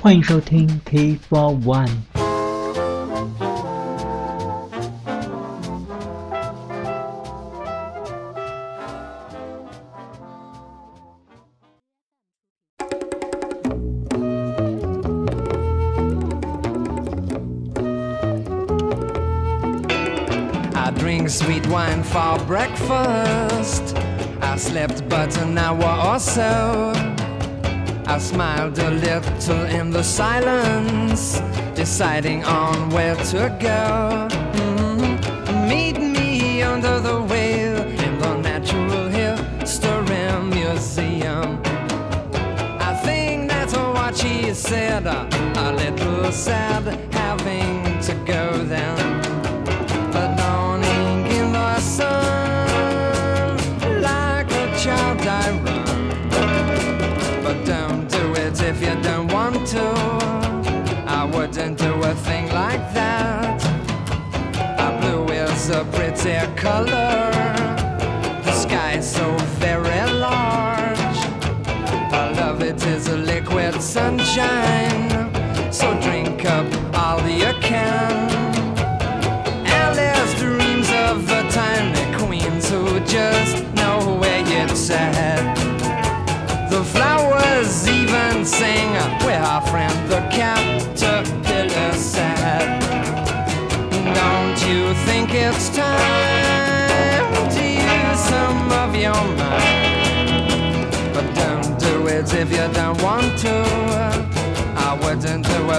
欢迎收听 Tea for One。Deciding on where to go. Mhm. Meet me under the in the Natural History Museum. I think that's what she said. A little sad pretty color. The sky so very large. I love it is a liquid sunshine. So drink up all you can. Alice dreams of the tiny queens who just know where it's at. The flowers even sing where our friend the caterpillar sat. Don't you think it's time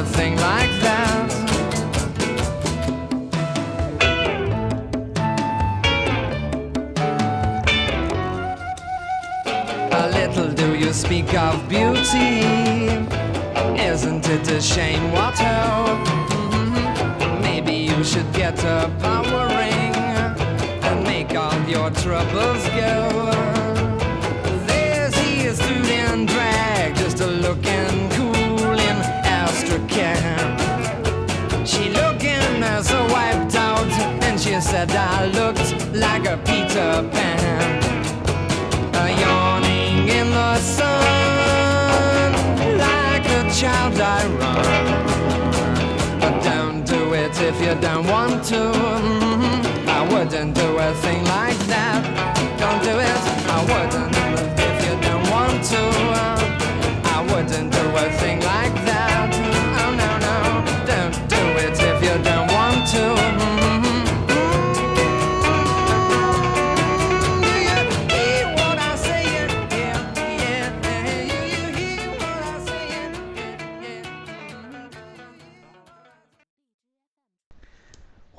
thing like that. A little do you speak of beauty. Isn't it a shame what ho? Mhm. Maybe you should get a power ring and make all your troubles go. If you don't want to. Mhm. I wouldn't do a thing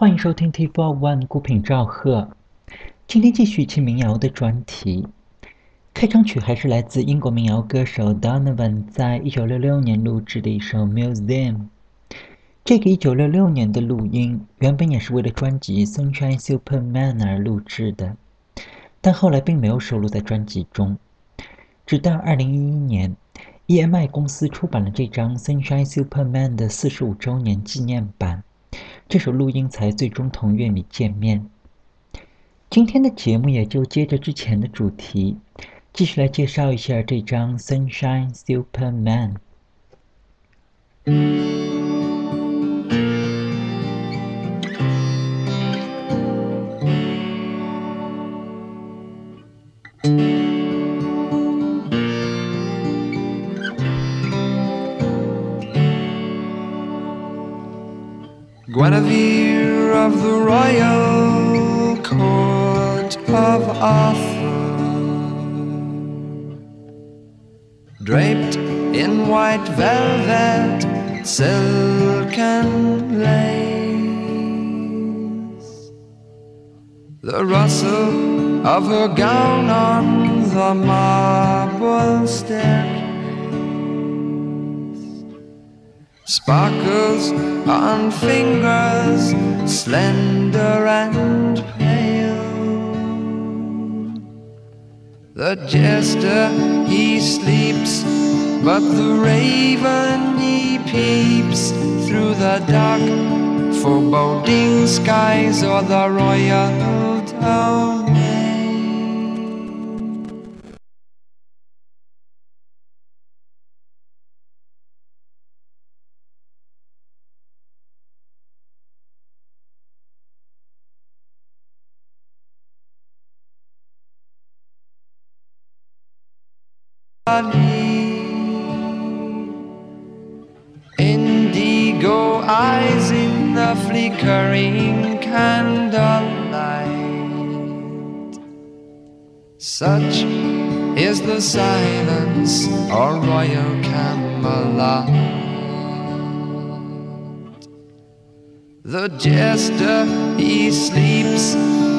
欢迎收听 T Four One 孤品赵贺。今天继续听民谣的专题。开场曲还是来自英国民谣歌手 Donovan 在一九六六年录制的一首《Museum》。这个一九六六年的录音原本也是为了专辑《Sunshine Superman》而录制的，但后来并没有收录在专辑中。直到二零一一年，EMI 公司出版了这张《Sunshine Superman》的四十五周年纪念版。这首录音才最终同乐迷见面。今天的节目也就接着之前的主题，继续来介绍一下这张《Sunshine Superman》。Guinevere of the royal court of Arthur, draped in white velvet, silken lace, the rustle of her gown on the marble staircase. Sparkles on fingers, slender and pale. The jester he sleeps, but the raven he peeps through the dark, foreboding skies o'er the royal domain. Indigo eyes in the flickering candlelight. Such is the silence of Royal Camelot. The jester he sleeps,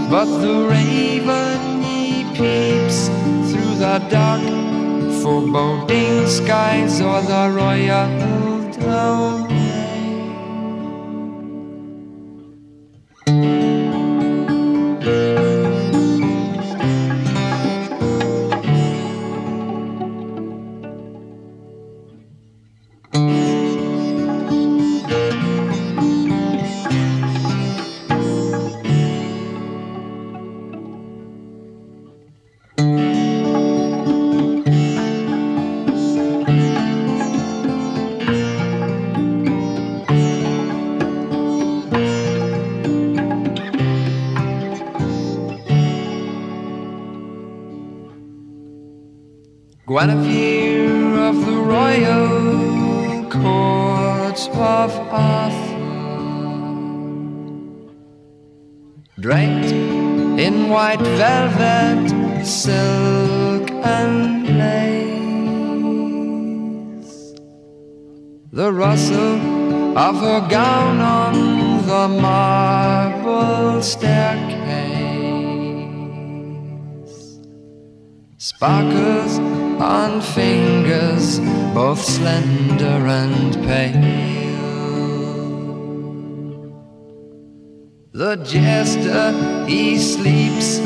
but the raven he peeps through the dark, foreboding skies or the royal domain. Guinevere of the royal court of Arthur, draped in white velvet, silk and lace, the rustle of her gown on the marble staircase. Sparkles on fingers both slender and pale. The jester he sleeps,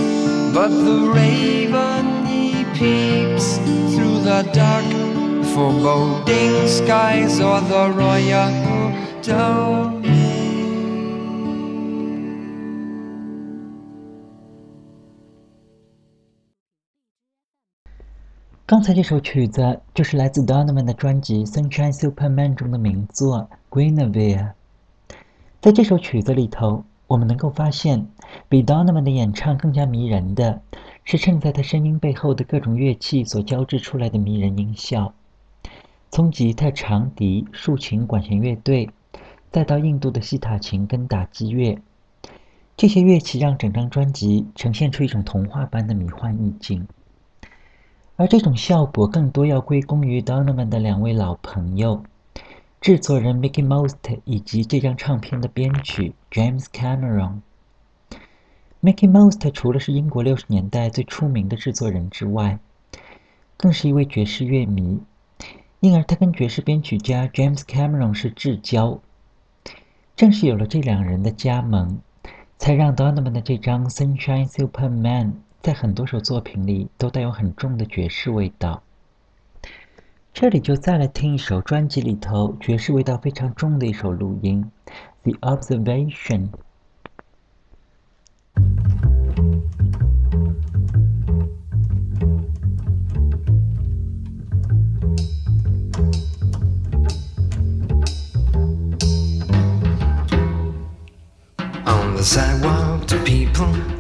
but the raven he peeps through the dark, foreboding skies or the royal domain. 刚才这首曲子就是来自 Donovan 的专辑《Sunshine Superman》中的名作《Guinevere》。在这首曲子里头，我们能够发现，比 Donovan 的演唱更加迷人的是衬在他声音背后的各种乐器所交织出来的迷人音效，从吉他、长笛、竖琴、管弦乐队，再到印度的西塔琴跟打击乐，这些乐器让整张专辑呈现出一种童话般的迷幻意境。而这种效果更多要归功于 Donovan 的两位老朋友，制作人 Mickey Most 以及这张唱片的编曲 James Cameron。Mickey Most 除了是英国六十年代最出名的制作人之外，更是一位爵士乐迷，因而他跟爵士编曲家 James Cameron 是至交。正是有了这两人的加盟，才让 Donovan 的这张 Sunshine Superman。在很多首作品里都带有很重的爵士味道。这里就再来听一首专辑里头爵士味道非常重的一首录音，《The Observation》。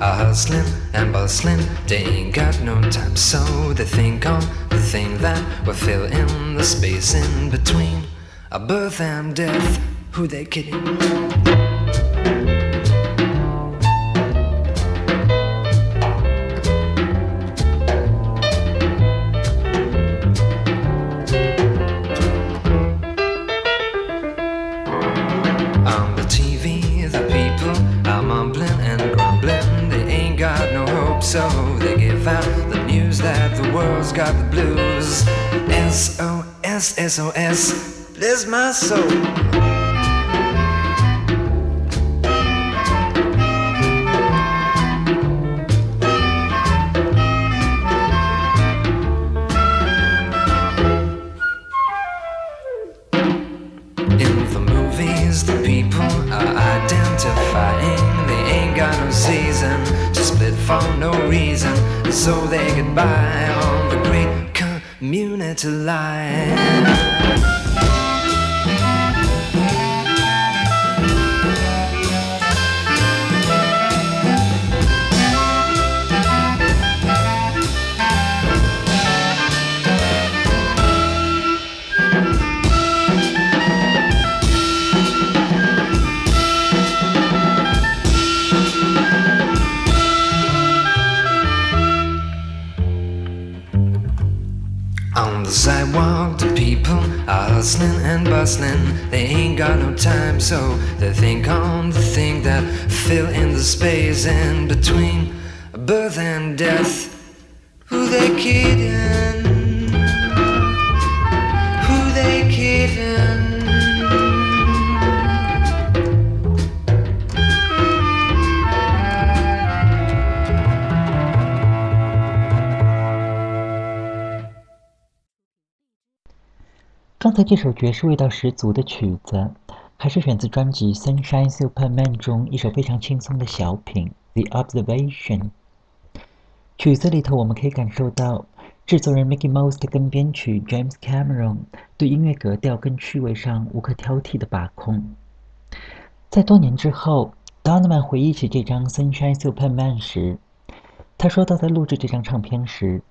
Are hustling and bustling. They ain't got no time, so they think on the thing that will fill in the space in between a birth and death. Who they kidding? SOS, bless my soul. In the so they think on the thing that fill in the space in between birth and death. Who they kidding? Who they kidding?刚才这首爵士味道十足的曲子， 还是选自专辑《Sunshine Superman》中一首非常轻松的小品《The Observation》。曲子里头，我们可以感受到制作人 Mickey Most 跟编曲 James Cameron 对音乐格调跟趣味上无可挑剔的把控。在多年之后，Donovan 回忆起这张《Sunshine Superman》时，他说到，在录制这张唱片时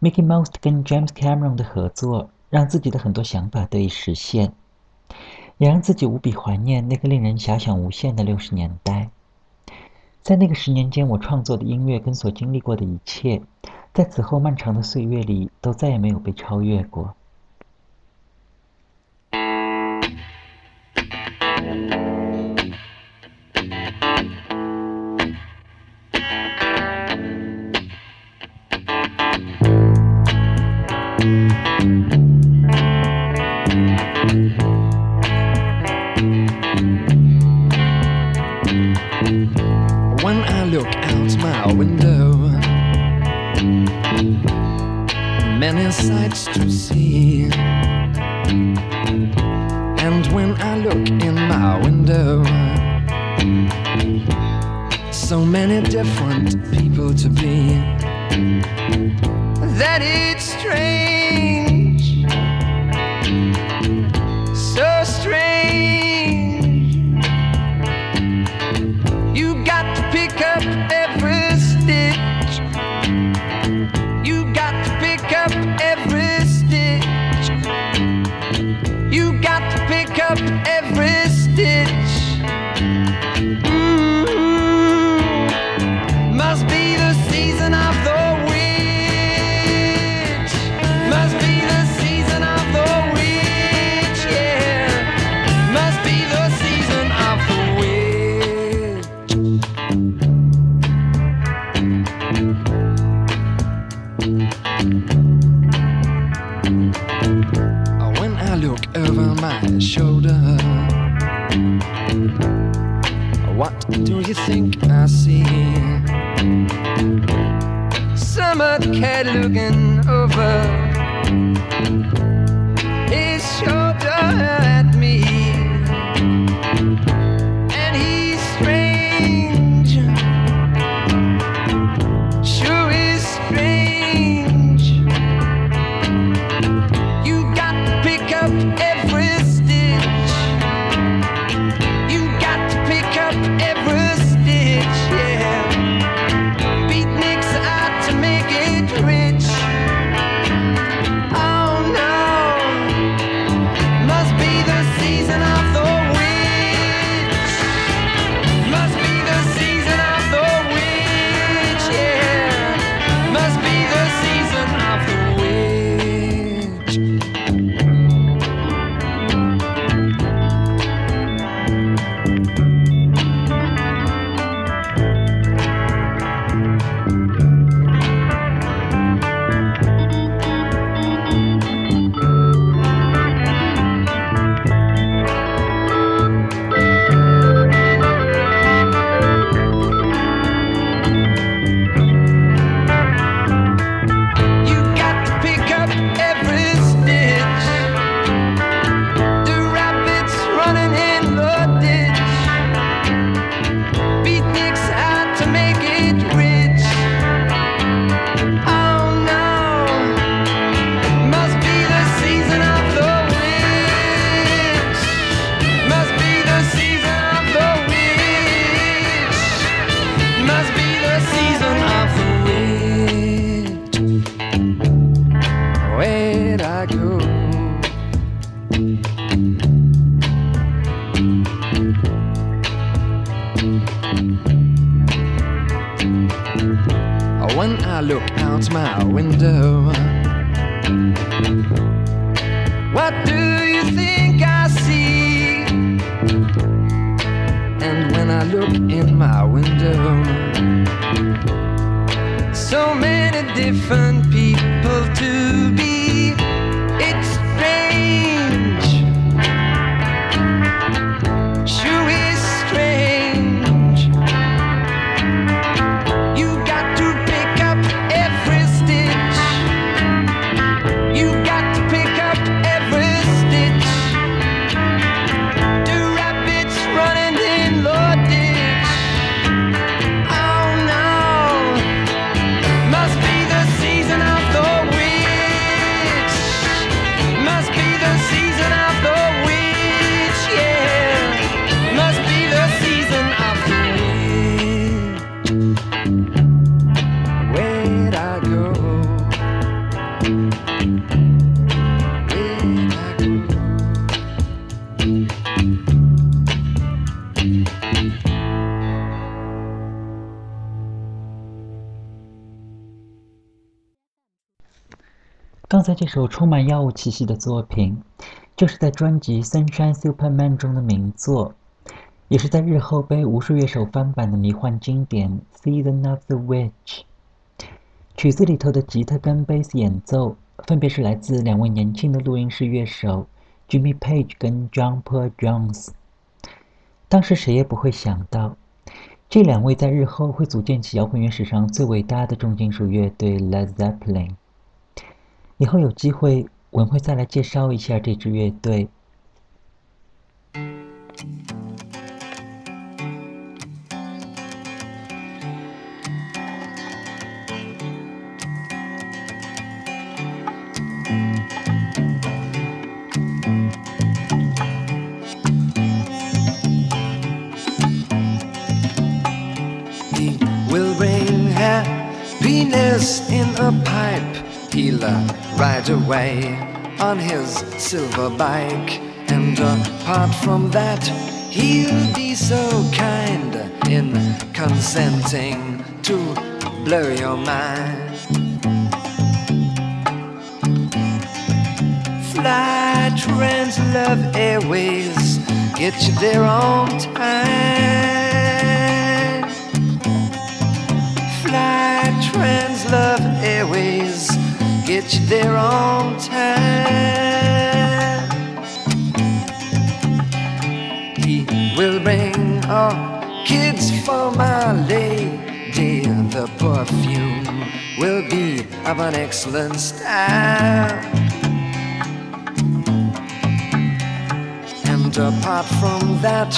，Mickey Most 跟 James Cameron 的合作。让自己的很多想法得以实现，也让自己无比怀念那个令人遐想无限的六十年代。在那个十年间，我创作的音乐跟所经历过的一切，在此后漫长的岁月里，都再也没有被超越过。Mm, 首充满药物气息的作品，就是在专辑《Sunshine Superman》中的名作，也是在日后被无数乐手翻版的迷幻经典《Season of the Witch》。曲子里头的吉他跟贝斯演奏，分别是来自两位年轻的录音室乐手 Jimmy Page 跟 John Paul Jones。当时谁也不会想到，这两位在日后会组建起摇滚乐史上最伟大的重金属乐队 Led Zeppelin。以后有机会，我会再来介绍一下这支乐队。He will bring happiness in a pipe. He'll uh, ride away on his silver bike. And apart from that, he'll be so kind in consenting to blow your mind. Fly Trans Love Airways, get you there on time. Fly Trans Love Airways, get you there on time. He will bring all kids for my lady. The perfume will be of an excellent style. And apart from that,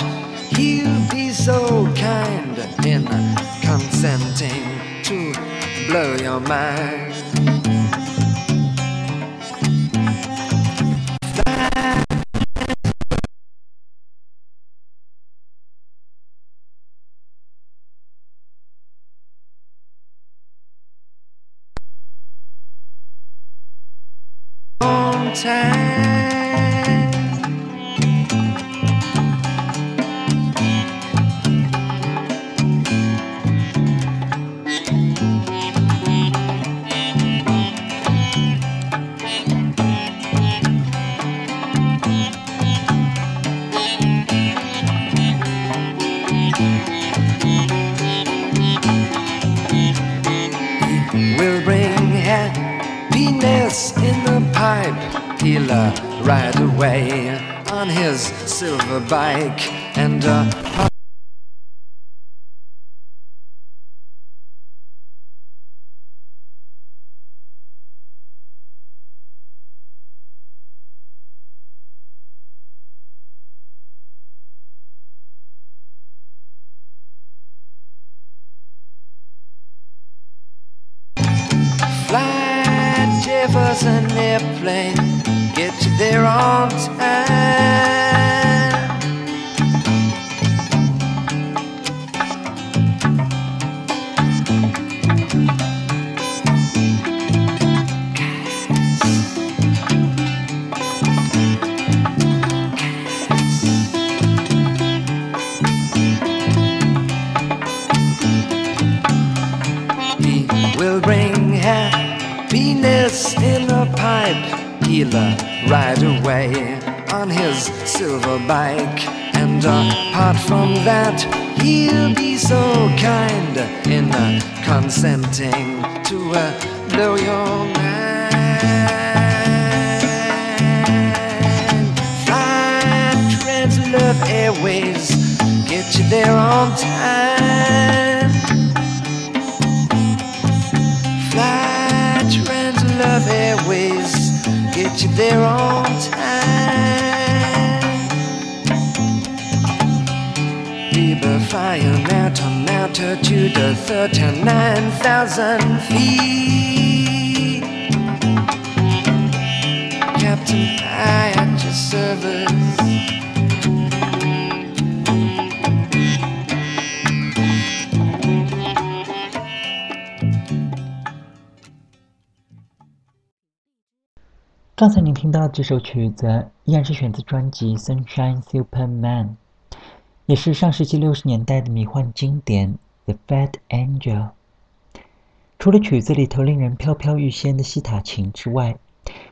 he'll be so kind in consenting to blow your mind. Ride away on his silver bike and uh, He will bring happiness in a pipe. he'll ride away on his silver bike. And apart from that, he'll be so kind in consenting to blow your mind. Fly Translove Airways, get you there on time. Get you there on time. Were flying out on altitude of 39,000 feet. Captain, I at your service.《刚才您听到的这首曲子，依然是选自专辑《Sunshine Superman》，也是上世纪六十年代的迷幻经典《The Fat Angel》。除了曲子里头令人飘飘欲仙的西塔琴之外，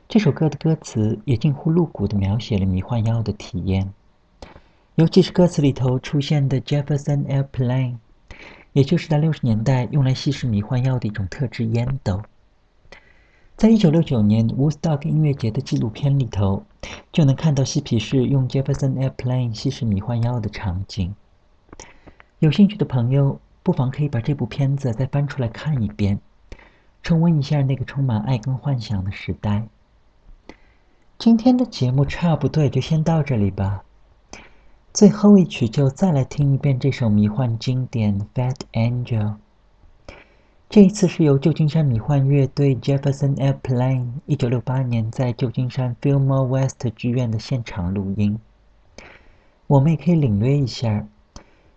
这首歌的歌词也近乎露骨地描写了迷幻药的体验，尤其是歌词里头出现的 Jefferson Airplane，也就是在六十年代用来稀释迷幻药的一种特制烟斗。在一九六九年 Woodstock 音乐节的纪录片里头，就能看到嬉皮士用 Jefferson Airplane 吸食迷幻药的场景。有兴趣的朋友，不妨可以把这部片子再翻出来看一遍，重温一下那个充满爱跟幻想的时代。今天的节目差不多就先到这里吧。最后一曲就再来听一遍这首迷幻经典《Fat Angel》。这一次是由旧金山迷幻乐队 Jefferson Airplane 一九六八年在旧金山 Fillmore West 剧院的现场录音。我们也可以领略一下，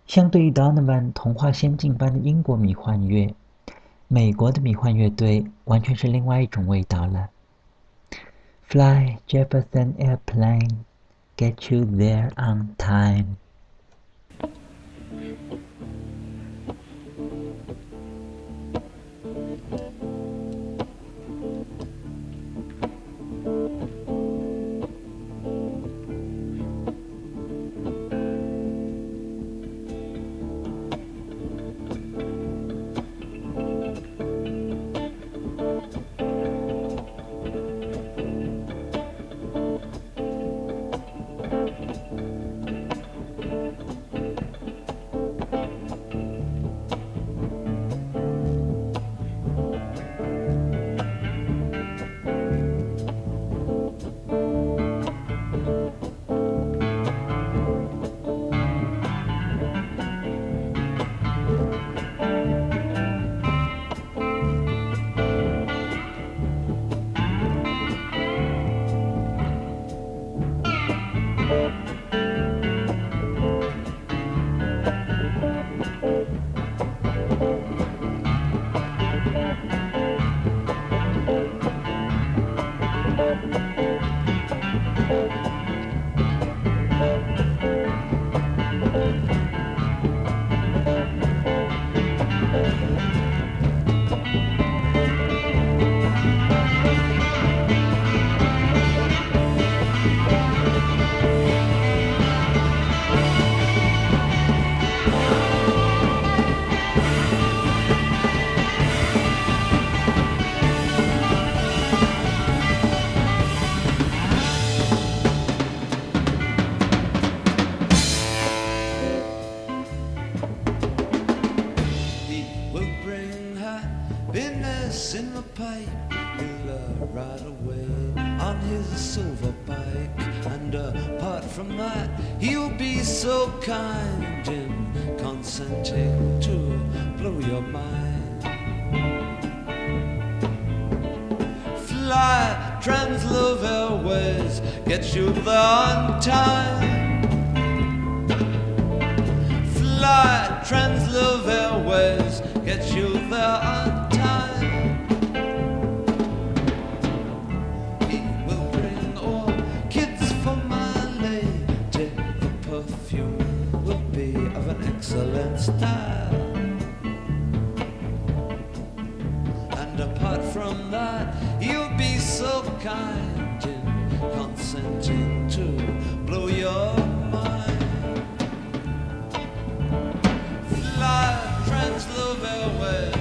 相对于 Donovan 童话仙境般的英国迷幻乐，美国的迷幻乐队完全是另外一种味道了。Fly Jefferson Airplane, get you there on time. On his silver bike. And apart from that, he'll be so kind in consenting to blow your mind. Fly, Translove Airways, get you there on time. Fly, Translove Airways, get you there on excellent style. And apart from that, you'll be so kind in consenting to blow your mind. Fly translover, away.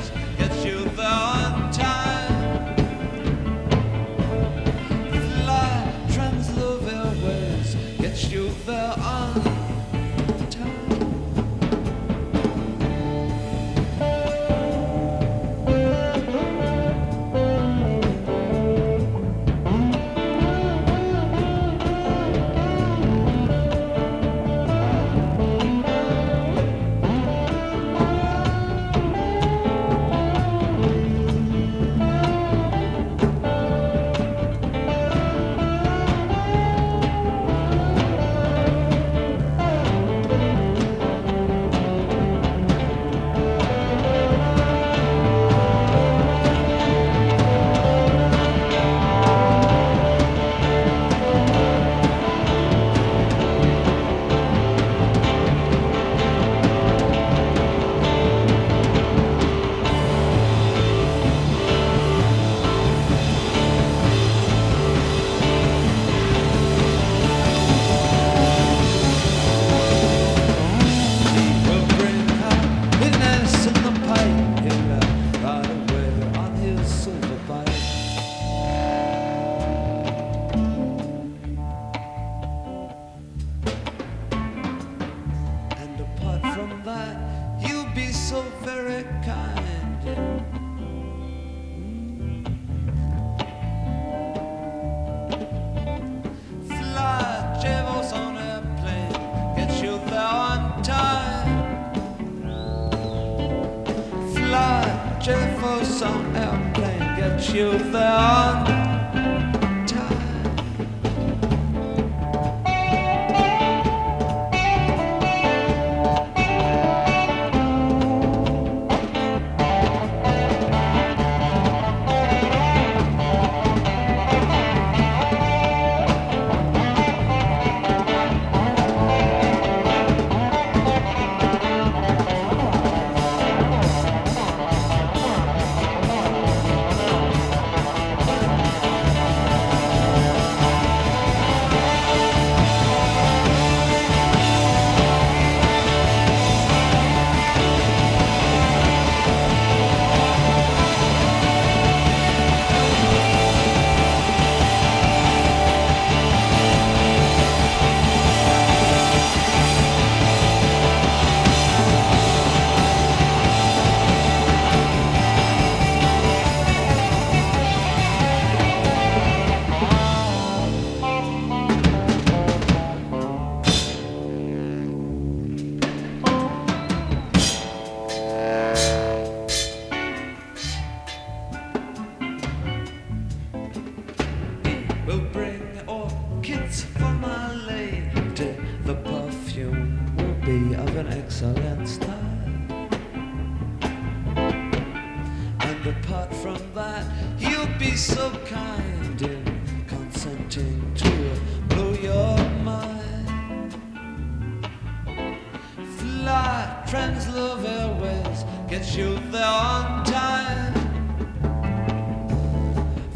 my friends love airways gets you there on time.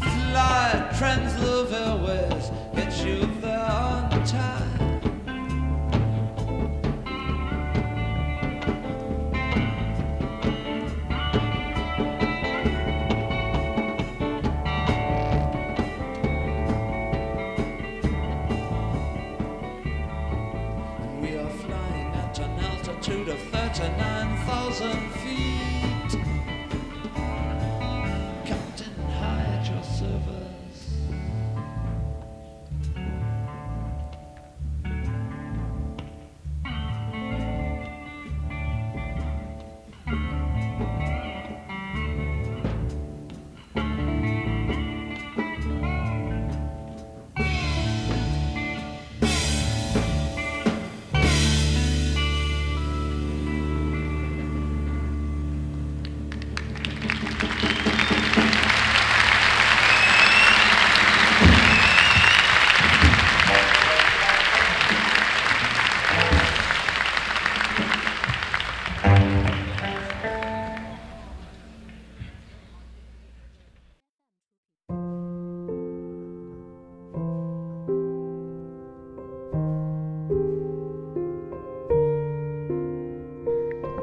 Fly, friends